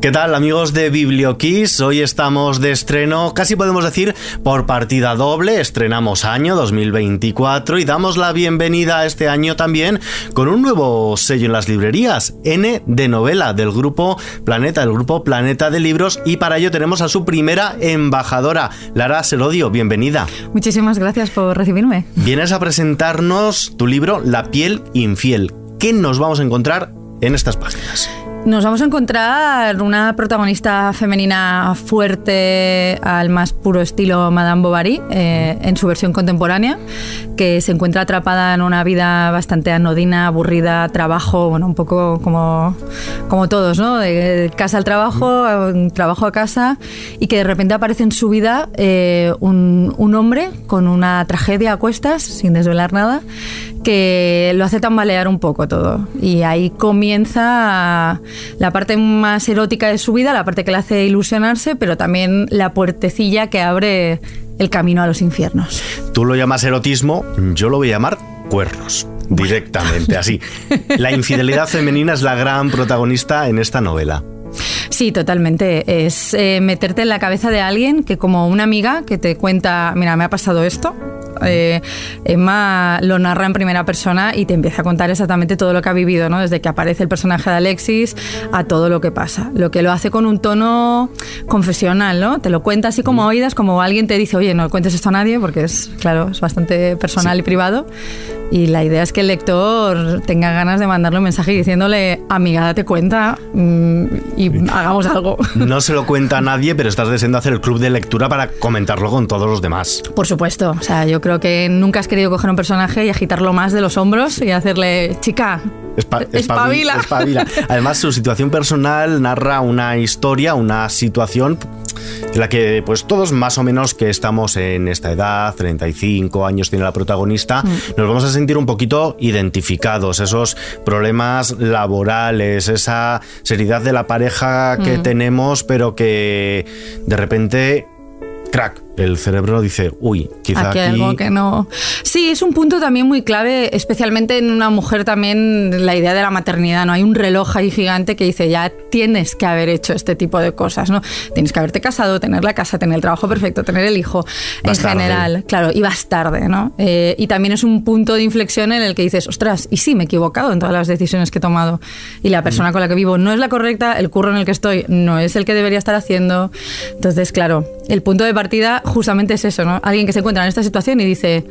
¿Qué tal amigos de Biblioquiz? Hoy estamos de estreno, casi podemos decir por partida doble, estrenamos año 2024 y damos la bienvenida a este año también con un nuevo sello en las librerías, N de novela del grupo Planeta, del grupo Planeta de Libros y para ello tenemos a su primera embajadora, Lara Selodio, bienvenida. Muchísimas gracias por recibirme. Vienes a presentarnos tu libro La piel infiel. ¿Qué nos vamos a encontrar en estas páginas? Nos vamos a encontrar una protagonista femenina fuerte al más puro estilo Madame Bovary eh, en su versión contemporánea, que se encuentra atrapada en una vida bastante anodina, aburrida, trabajo, bueno, un poco como, como todos, ¿no? De casa al trabajo, trabajo a casa, y que de repente aparece en su vida eh, un, un hombre con una tragedia a cuestas, sin desvelar nada, que lo hace tambalear un poco todo. Y ahí comienza la parte más erótica de su vida, la parte que le hace ilusionarse, pero también la puertecilla que abre el camino a los infiernos. Tú lo llamas erotismo, yo lo voy a llamar cuernos. Directamente, así. La infidelidad femenina es la gran protagonista en esta novela. Sí, totalmente. Es eh, meterte en la cabeza de alguien que como una amiga que te cuenta, mira, me ha pasado esto, eh, Emma lo narra en primera persona y te empieza a contar exactamente todo lo que ha vivido, ¿no? Desde que aparece el personaje de Alexis a todo lo que pasa. Lo que lo hace con un tono confesional, ¿no? Te lo cuenta así como oídas, como alguien te dice, oye, no cuentes esto a nadie, porque es, claro, es bastante personal y privado. Y la idea es que el lector tenga ganas de mandarle un mensaje diciéndole, amiga, date cuenta mm, y hagamos algo. No se lo cuenta a nadie, pero estás deseando hacer el club de lectura para comentarlo con todos los demás. Por supuesto. O sea, yo creo que nunca has querido coger un personaje y agitarlo más de los hombros y hacerle, chica, espabila. espabila. Además, su situación personal narra una historia, una situación en la que pues todos más o menos que estamos en esta edad, 35 años tiene la protagonista, mm. nos vamos a sentir un poquito identificados, esos problemas laborales, esa seriedad de la pareja que mm. tenemos, pero que de repente, crack, el cerebro dice, uy, quizá aquí, algo que no. Sí, es un punto también muy clave, especialmente en una mujer también la idea de la maternidad, ¿no? Hay un reloj ahí gigante que dice, ya tienes que haber hecho este tipo de cosas, ¿no? Tienes que haberte casado, tener la casa, tener el trabajo perfecto, tener el hijo, en general, claro, y vas tarde, ¿no? Eh, y también es un punto de inflexión en el que dices, ostras, y sí, me he equivocado en todas las decisiones que he tomado, y la persona mm. con la que vivo no es la correcta, el curro en el que estoy no es el que debería estar haciendo, entonces, claro, el punto de partida justamente es eso, ¿no? Alguien que se encuentra en esta situación y dice,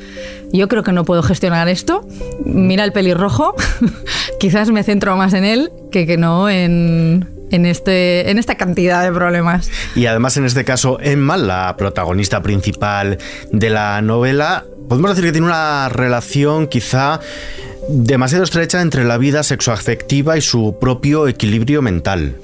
yo creo que no puedo gestionar esto, mira el pelirrojo, quizás me centro más en él que, que no en, en, este, en esta cantidad de problemas. Y además en este caso, Emma, la protagonista principal de la novela, podemos decir que tiene una relación quizá demasiado estrecha entre la vida sexoafectiva y su propio equilibrio mental.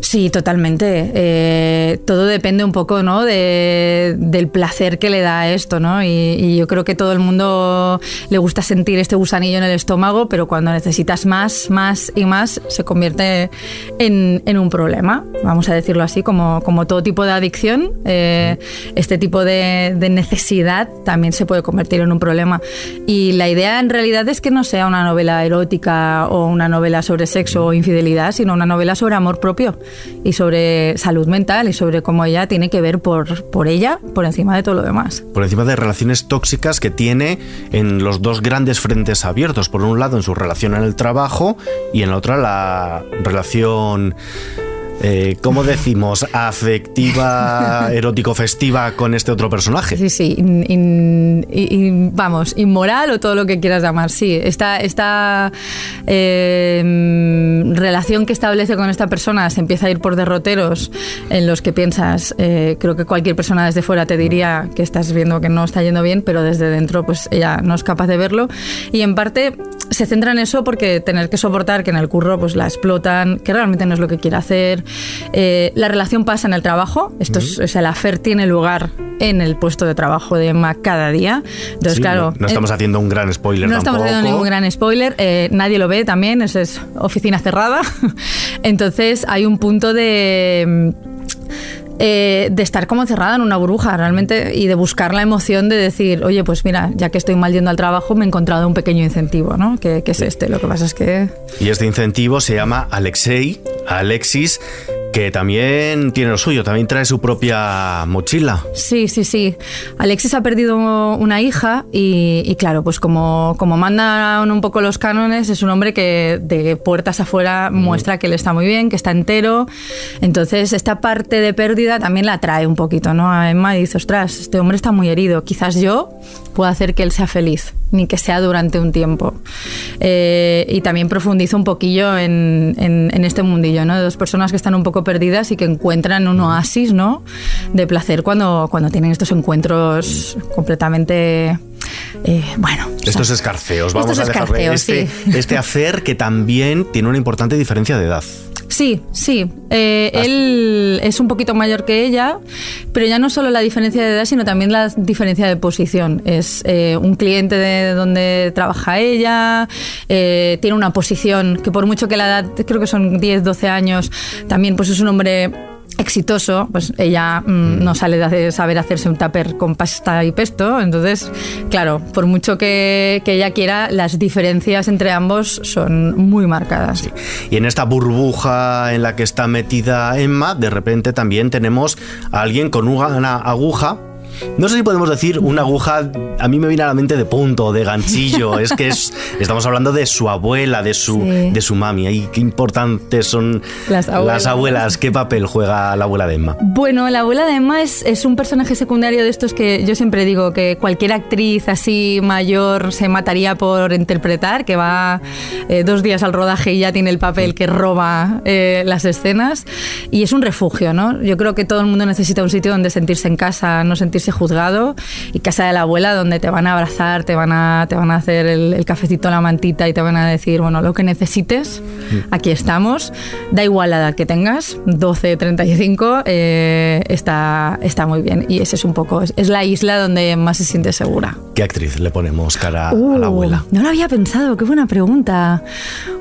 Sí, totalmente. Eh, todo depende un poco ¿no? De, del placer que le da esto, ¿no? Y, yo creo que todo el mundo le gusta sentir este gusanillo en el estómago, pero cuando necesitas más, más y más, se convierte en, en un problema, vamos a decirlo así, como, como todo tipo de adicción. Eh, este tipo de, de necesidad también se puede convertir en un problema. Y la idea en realidad es que no sea una novela erótica o una novela sobre sexo o infidelidad, sino una novela sobre amor propio y sobre salud mental y sobre cómo ella tiene que ver por, por ella por encima de todo lo demás. Por encima de relaciones tóxicas que tiene en los dos grandes frentes abiertos. Por un lado en su relación en el trabajo y en la otra la relación eh, ¿cómo decimos? Afectiva, erótico-festiva con este otro personaje. Sí, sí, vamos, inmoral o todo lo que quieras llamar, sí. Esta, esta em, relación que establece con esta persona se empieza a ir por derroteros en los que piensas, eh, creo que cualquier persona desde fuera te diría que estás viendo que no está yendo bien, pero desde dentro pues ella no es capaz de verlo. Y en parte se centra en eso porque tener que soportar que en el curro pues la explotan, que realmente no es lo que quiere hacer, eh, la relación pasa en el trabajo, esto es, o sea, la FER tiene lugar en el puesto de trabajo de Emma cada día. Entonces, claro. No, estamos haciendo un gran spoiler. No estamos haciendo ningún gran spoiler. Eh, nadie lo ve también, eso es oficina cerrada. Entonces hay un punto de eh, de estar como cerrada en una burbuja realmente y de buscar la emoción de decir, oye, pues mira, ya que estoy mal yendo al trabajo, me he encontrado un pequeño incentivo, ¿no? Que, es este. Lo que pasa es que... Y este incentivo se llama Alexei, Alexis, que también tiene lo suyo, también trae su propia mochila. Sí, sí, sí. Alexis ha perdido una hija y, claro, pues como, como mandan un poco los cánones, es un hombre que de puertas afuera mm. muestra que él está muy bien, que está entero. Entonces, esta parte de pérdida también la trae un poquito, ¿no? A Emma y dice, ostras, este hombre está muy herido, quizás yo pueda hacer que él sea feliz, ni que sea durante un tiempo. Eh, y también profundiza un poquillo en, en, este mundillo, ¿no? De dos personas que están un poco perdidas y que encuentran un oasis, ¿no? De placer cuando, cuando tienen estos encuentros completamente eh, bueno. Estos escarceos, vamos a dejarle este, este hacer que también tiene una importante diferencia de edad. Sí, sí. Eh, él es un poquito mayor que ella, pero ya no solo la diferencia de edad, sino también la diferencia de posición. Es eh, un cliente de donde trabaja ella, tiene una posición que por mucho que la edad, creo que son 10, 12 años, también pues es un hombre exitoso, pues ella mm, mm. no sale de saber hacerse un tupper con pasta y pesto. Entonces, claro, por mucho que, ella quiera, las diferencias entre ambos son muy marcadas. Y en esta burbuja en la que está metida Emma, de repente también tenemos a alguien con una aguja no sé si podemos decir una aguja, a mí me viene a la mente de punto, de ganchillo. es que es, estamos hablando de su abuela, de su, de su mami. Y qué importantes son las abuelas. ¿Qué papel juega la abuela de Emma? Bueno, la abuela de Emma es, es un personaje secundario de estos que yo siempre digo que cualquier actriz así mayor se mataría por interpretar, que va eh, dos días al rodaje y ya tiene el papel que roba eh, las escenas. Y es un refugio, ¿no? Yo creo que todo el mundo necesita un sitio donde sentirse en casa, no sentirse juzgado y casa de la abuela donde te van a abrazar, te van a, te van a hacer el, cafecito, la mantita y te van a decir, bueno, lo que necesites, aquí estamos. Da igual la edad que tengas, 12, 35, eh, está, está muy bien. Y ese es un poco, es, la isla donde más se siente segura. ¿Qué actriz le ponemos cara a la uh, abuela? No lo había pensado, qué buena pregunta.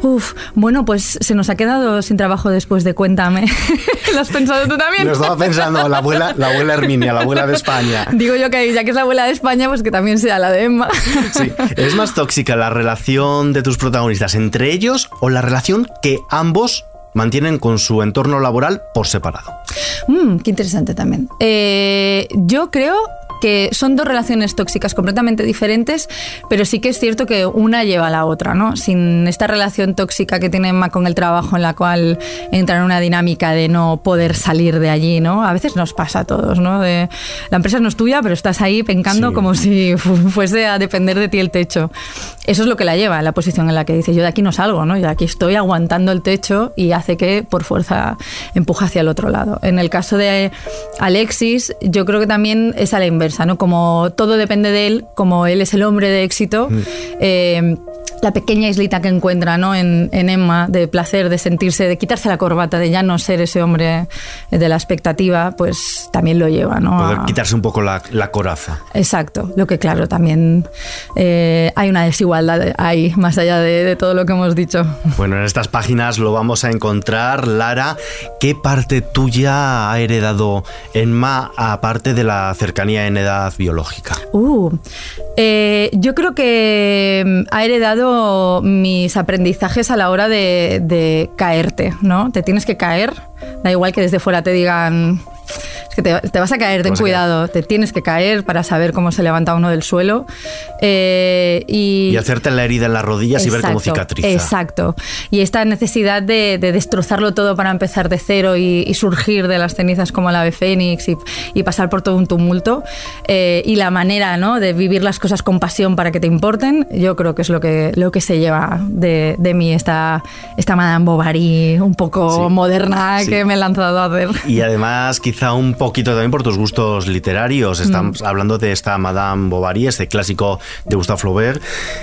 Uf, bueno, pues se nos ha quedado sin trabajo después de Cuéntame. ¿Lo has pensado tú también? Lo estaba pensando, la abuela, la abuela Herminia, la abuela de España. Digo yo que ya que es la abuela de España, pues que también sea la de Emma. Sí. ¿Es más tóxica la relación de tus protagonistas entre ellos o la relación que ambos mantienen con su entorno laboral por separado? Mm, qué interesante también. Eh, yo creo que son dos relaciones tóxicas completamente diferentes, pero sí que es cierto que una lleva a la otra, ¿no? Sin esta relación tóxica que tiene Emma con el trabajo en la cual entra en una dinámica de no poder salir de allí, ¿no? A veces nos pasa a todos, ¿no? De, la empresa no es tuya, pero estás ahí pencando como si fuese a depender de ti el techo. Eso es lo que la lleva, la posición en la que dice, yo de aquí no salgo, ¿no? Yo de aquí estoy aguantando el techo y hace que por fuerza empuja hacia el otro lado. En el caso de Alexis, yo creo que también es a la inversa como todo depende de él, como él es el hombre de éxito, mm. eh, la pequeña islita que encuentra ¿no? en, Emma de placer, de sentirse, de quitarse la corbata, de ya no ser ese hombre de la expectativa, pues también lo lleva. ¿no? Poder quitarse un poco la, coraza. Exacto, lo que claro, también eh, hay una desigualdad ahí, más allá de, todo lo que hemos dicho. Bueno, en estas páginas lo vamos a encontrar. Lara, ¿qué parte tuya ha heredado Emma aparte de la cercanía en edad biológica? Uh, eh, yo creo que ha heredado mis aprendizajes a la hora de, de caerte, ¿no? Te tienes que caer, da igual que desde fuera te digan que te, vas a caer, ten cuidado, te tienes que caer para saber cómo se levanta uno del suelo. Eh, y, hacerte la herida en las rodillas y ver cómo cicatriza. Exacto. Y esta necesidad de, destrozarlo todo para empezar de cero y, surgir de las cenizas como la ave fénix y, pasar por todo un tumulto. Eh, y la manera ¿no? de vivir las cosas con pasión para que te importen, yo creo que es lo que, lo que se lleva de, de mí, esta, esta Madame Bovary un poco moderna que me he lanzado a hacer. Y además quizá un poco poquito también por tus gustos literarios. Estamos mm. hablando de esta Madame Bovary, este clásico de Gustave Flaubert.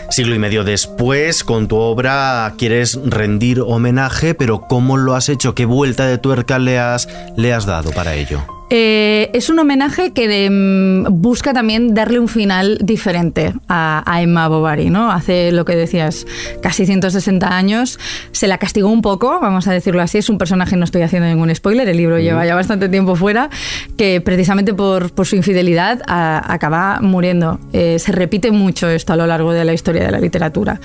Siglo y medio después, con tu obra quieres rendir homenaje, pero ¿cómo lo has hecho? ¿Qué vuelta de tuerca le has, le has dado para ello? Eh, es un homenaje que mm, busca también darle un final diferente a, Emma Bovary, ¿no? Hace lo que decías, casi 160 años, se la castigó un poco, vamos a decirlo así, es un personaje, no estoy haciendo ningún spoiler, el libro lleva ya bastante tiempo fuera, que precisamente por, su infidelidad acaba muriendo. Eh, se repite mucho esto a lo largo de la historia de la literatura.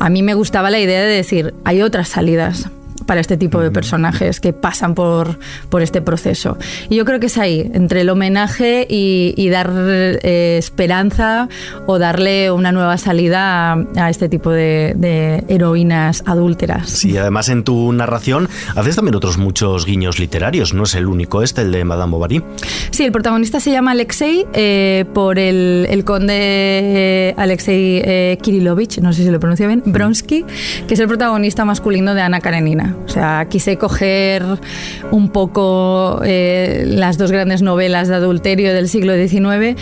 A mí me gustaba la idea de decir, hay otras salidas para este tipo de personajes que pasan por, por este proceso. Y yo creo que es ahí, entre el homenaje y, dar eh, esperanza o darle una nueva salida a, este tipo de, de, heroínas adúlteras. Sí, además en tu narración haces también otros muchos guiños literarios, no es el único este, el de Madame Bovary. Sí, el protagonista se llama Alexei eh, por el, el conde eh, Alexei Kirilovich, no sé si lo pronuncio bien, Bronsky, que es el protagonista masculino de Ana Karenina. O sea, quise coger un poco eh, las dos grandes novelas de adulterio del siglo XIX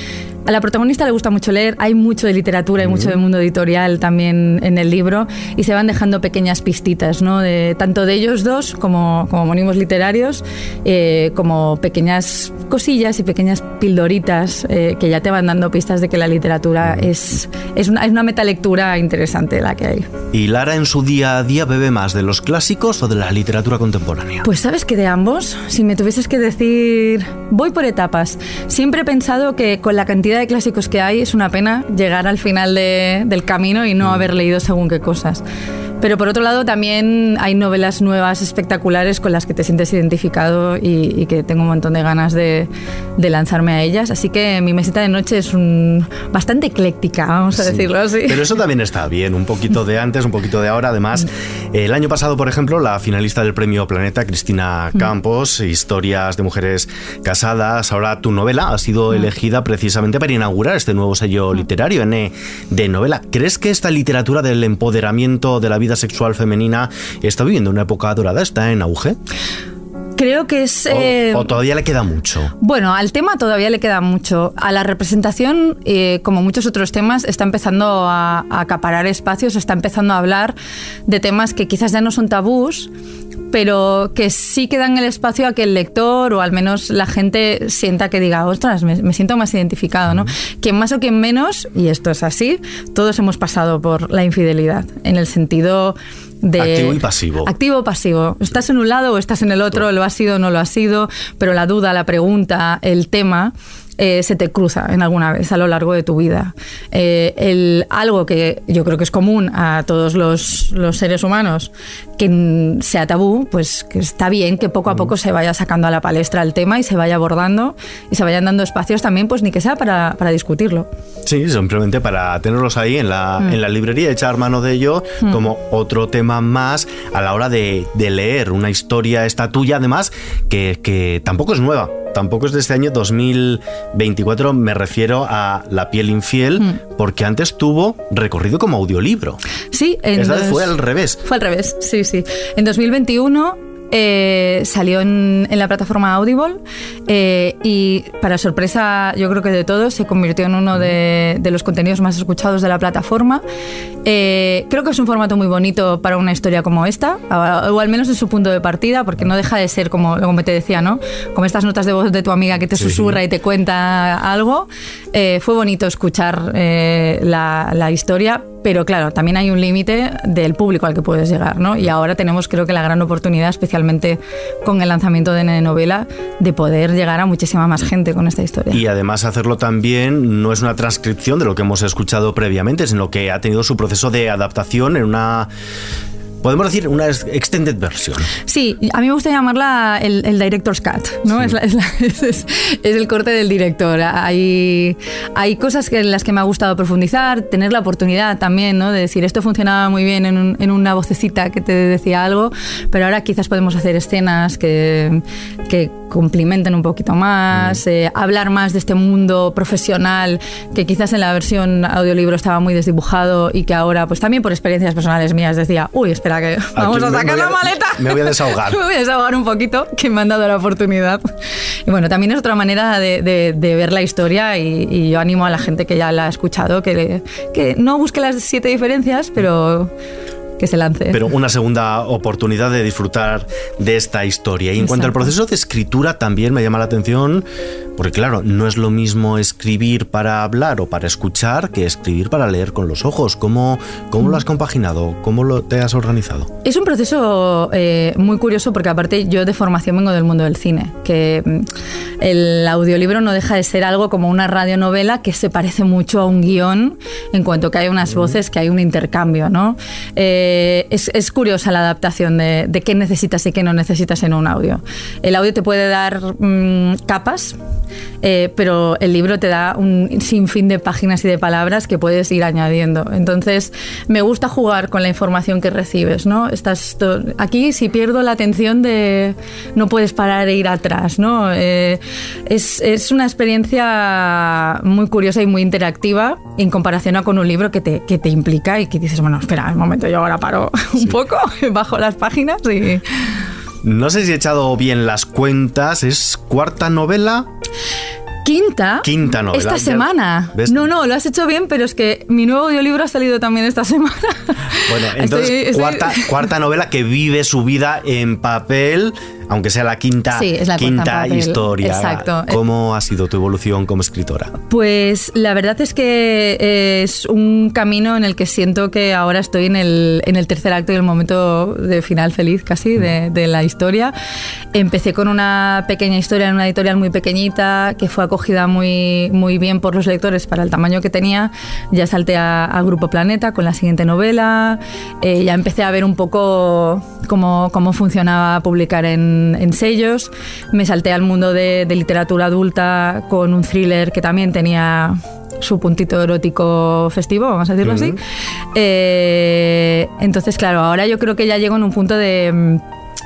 a la protagonista le gusta mucho leer, hay mucho de literatura y mucho de mundo editorial también en el libro y se van dejando pequeñas pistitas, ¿no? De, tanto de ellos dos como, como homónimos literarios, eh, como pequeñas cosillas y pequeñas pildoritas eh, que ya te van dando pistas de que la literatura es, es, una, es una metalectura interesante la que hay. ¿Y Lara en su día a día bebe más de los clásicos de la literatura contemporánea? Pues sabes que de ambos, si me tuvieses que decir, voy por etapas. Siempre he pensado que con la cantidad de clásicos que hay es una pena llegar al final del camino y no mm. haber leído según qué cosas. Pero por otro lado también hay novelas nuevas espectaculares con las que te sientes identificado y, que tengo un montón de ganas de, lanzarme a ellas. Así que mi mesita de noche es un, bastante ecléctica, vamos a decirlo así. Pero eso también está bien, un poquito de antes, un poquito de ahora. Además, el año pasado, por ejemplo, la finalista del premio Planeta, Cristina mm. Campos, Historias de Mujeres Casadas, ahora tu novela ha sido mm. elegida precisamente para inaugurar este nuevo sello mm. literario N de novela. ¿Crees que esta literatura del empoderamiento de la vida sexual femenina está viviendo una época dorada, está en auge. Creo que es... O, eh, todavía le queda mucho? Bueno, al tema todavía le queda mucho. A la representación, eh, como muchos otros temas, está empezando a, a, acaparar espacios, está empezando a hablar de temas que quizás ya no son tabús, pero que sí que dan el espacio a que el lector o al menos la gente sienta que diga, ostras, me, siento más identificado, ¿no? Quien más o quien menos, y esto es así, todos hemos pasado por la infidelidad, en el sentido de... Activo y pasivo. Activo o pasivo. Estás en un lado o estás en el otro, lo ha sido o no lo ha sido, pero la duda, la pregunta, el tema eh, se te cruza en alguna vez a lo largo de tu vida. Eh, el, algo que yo creo que es común a todos los, seres humanos, que sea tabú, pues que está bien que poco a poco se vaya sacando a la palestra el tema y se vaya abordando y se vayan dando espacios también, pues ni que sea para, discutirlo. Sí, simplemente para tenerlos ahí en la, mm. en la librería, echar mano de ello mm. como otro tema más a la hora de, leer una historia esta tuya, además, que, que tampoco es nueva tampoco es de este año 2024, me refiero a La piel infiel, hmm. porque antes tuvo recorrido como audiolibro. Sí, en Esta vez fue al revés. Fue al revés, sí, sí. En 2021 eh, salió en, la plataforma Audible eh, y para sorpresa yo creo que de todos se convirtió en uno de, los contenidos más escuchados de la plataforma. Eh, creo que es un formato muy bonito para una historia como esta, o al menos es su punto de partida, porque no deja de ser como, como te decía, ¿no? Como estas notas de voz de tu amiga que te susurra y te cuenta algo. fue bonito escuchar la, la historia, pero claro, también hay un límite del público al que puedes llegar, ¿no? Y ahora tenemos creo que la gran oportunidad, especialmente con el lanzamiento de Nene Novela, de poder llegar a muchísima más gente con esta historia. Y además hacerlo también no es una transcripción de lo que hemos escuchado previamente, sino que ha tenido su proceso de adaptación en una podemos decir una extended version. Sí, a mí me gusta llamarla el, director's cut, ¿no? Es, es, el corte del director. Hay, hay cosas que, en las que me ha gustado profundizar, tener la oportunidad también, ¿no? De decir, esto funcionaba muy bien en, en una vocecita que te decía algo, pero ahora quizás podemos hacer escenas que, que complementen un poquito más, mm. eh, hablar más de este mundo profesional que quizás en la versión audiolibro estaba muy desdibujado y que ahora, pues también por experiencias personales mías, decía, uy, espera que vamos a sacar la maleta. Me voy a desahogar. me voy a desahogar un poquito, que me han dado la oportunidad. Y bueno, también es otra manera de, ver la historia y, yo animo a la gente que ya la ha escuchado que, que no busque las siete diferencias, pero que se lance. Pero una segunda oportunidad de disfrutar de esta historia. Y en cuanto al proceso de escritura, también me llama la atención Porque claro, no es lo mismo escribir para hablar o para escuchar que escribir para leer con los ojos. ¿Cómo, cómo lo has compaginado? ¿Cómo lo, te has organizado? Es un proceso eh, muy curioso porque aparte yo de formación vengo del mundo del cine, que mm, el audiolibro no deja de ser algo como una radionovela que se parece mucho a un guion en cuanto que hay unas voces, que hay un intercambio, ¿no? Eh, es, curiosa la adaptación de, qué necesitas y qué no necesitas en un audio. El audio te puede dar mm, capas, eh, pero el libro te da un sinfín de páginas y de palabras que puedes ir añadiendo. Entonces, me gusta jugar con la información que recibes, ¿no? Estás aquí si pierdo la atención de no puedes parar e ir atrás, ¿no? Eh, es, es, una experiencia muy curiosa y muy interactiva en comparación a con un libro que te, que te implica y que dices, bueno, espera, un momento, yo ahora paro un poco, bajo las páginas y... No sé si he echado bien las cuentas, ¿es cuarta novela? Quinta. Quinta novela. Esta semana. No, no, lo has hecho bien, pero es que mi nuevo audiolibro ha salido también esta semana. Bueno, entonces, Cuarta, cuarta novela que vive su vida en papel aunque sea la quinta, quinta historia. Exacto. ¿Cómo ha sido tu evolución como escritora? Pues la verdad es que es un camino en el que siento que ahora estoy en el, en el tercer acto y el momento de final feliz casi de, de, la historia. Empecé con una pequeña historia en una editorial muy pequeñita que fue acogida muy, muy bien por los lectores para el tamaño que tenía. Ya salté a, Grupo Planeta con la siguiente novela. Eh, ya empecé a ver un poco cómo, cómo funcionaba publicar en en, sellos. Me salté al mundo de, literatura adulta con un thriller que también tenía su puntito erótico festivo, vamos a decirlo así. Eh, entonces, claro, ahora yo creo que ya llego en un punto de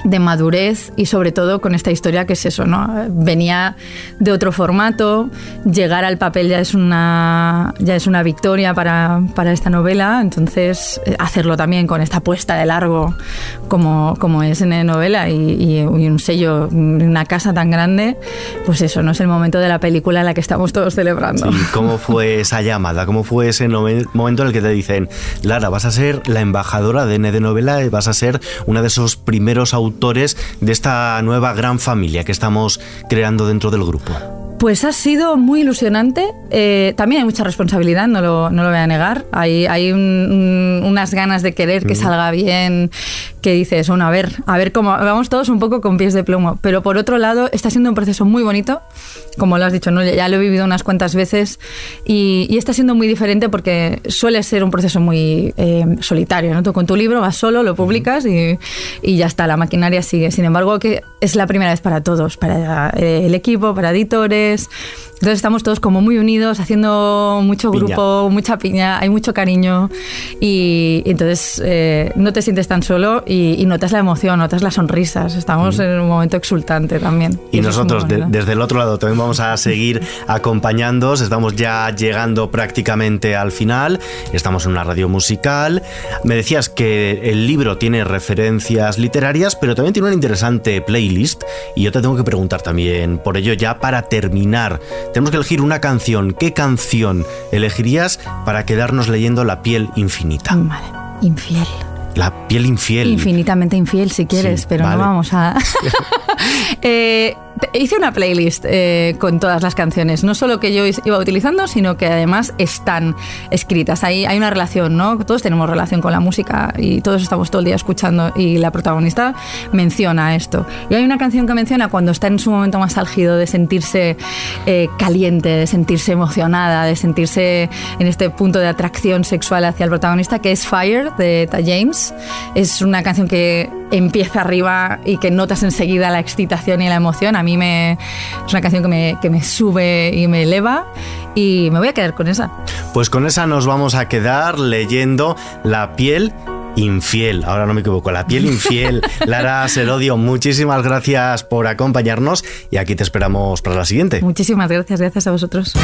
de madurez y sobre todo con esta historia que es eso, ¿no? Venía de otro formato, llegar al papel ya es una, ya es una victoria para, para esta novela, entonces eh, hacerlo también con esta puesta de largo como, como es en la novela y, un sello, una casa tan grande, pues eso, no es el momento de la película en la que estamos todos celebrando. ¿Cómo fue esa llamada? ¿Cómo fue ese momento en el que te dicen, Lara, vas a ser la embajadora de N de novela y vas a ser una de esos primeros autores de esta nueva gran familia que estamos creando dentro del grupo? Pues ha sido muy ilusionante. Eh, también hay mucha responsabilidad, no lo, no lo voy a negar. Hay, hay unas ganas de querer que salga bien, que dices, bueno, a ver, a ver cómo. Vamos todos un poco con pies de plomo. Pero por otro lado, está siendo un proceso muy bonito. Como lo has dicho, ¿no? ya lo he vivido unas cuantas veces. Y, está siendo muy diferente porque suele ser un proceso muy eh, solitario. ¿no? Tú con tu libro vas solo, lo publicas y, y, ya está, la maquinaria sigue. Sin embargo, que es la primera vez para todos, para eh, el equipo, para editores entonces estamos todos como muy unidos, haciendo mucho grupo, mucha piña, hay mucho cariño y, entonces eh, no te sientes tan solo y, notas la emoción, notas las sonrisas. Estamos en un momento exultante también. Y, nosotros desde el otro lado también vamos a seguir acompañándoos. Estamos ya llegando prácticamente al final. Estamos en una radio musical. Me decías que el libro tiene referencias literarias, pero también tiene una interesante playlist y yo te tengo que preguntar también por ello ya para terminar tenemos que elegir una canción. ¿Qué canción elegirías para quedarnos leyendo La piel infinita? Vale, infiel. La piel infiel. Infinitamente infiel, si quieres, pero no vamos a. eh, hice una playlist eh, con todas las canciones, no solo que yo iba utilizando, sino que además están escritas. Ahí hay una relación, ¿no? Todos tenemos relación con la música y todos estamos todo el día escuchando y la protagonista menciona esto. Y hay una canción que menciona cuando está en su momento más álgido de sentirse eh, caliente, de sentirse emocionada, de sentirse en este punto de atracción sexual hacia el protagonista, que es Fire de Ta James. Es una canción que empieza arriba y que notas enseguida la excitación y la emoción. A mí me, es una canción que me, que me sube y me eleva y me voy a quedar con esa. Pues con esa nos vamos a quedar leyendo La piel infiel, ahora no me equivoco, la piel infiel. Lara Serodio, muchísimas gracias por acompañarnos y aquí te esperamos para la siguiente. Muchísimas gracias, gracias a vosotros.